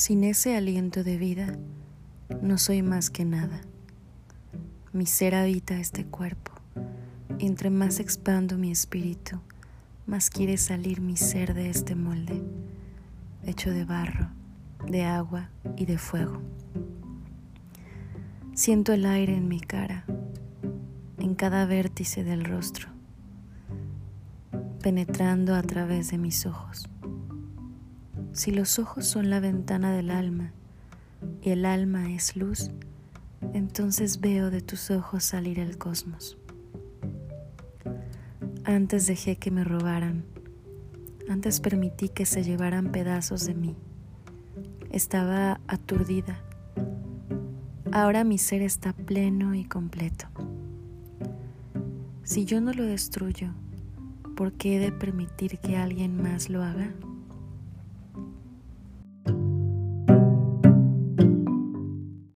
Sin ese aliento de vida, no soy más que nada. Mi ser habita este cuerpo. Entre más expando mi espíritu, más quiere salir mi ser de este molde, hecho de barro, de agua y de fuego. Siento el aire en mi cara, en cada vértice del rostro, penetrando a través de mis ojos. Si los ojos son la ventana del alma y el alma es luz, entonces veo de tus ojos salir el cosmos. Antes dejé que me robaran, antes permití que se llevaran pedazos de mí. Estaba aturdida. Ahora mi ser está pleno y completo. Si yo no lo destruyo, ¿por qué he de permitir que alguien más lo haga?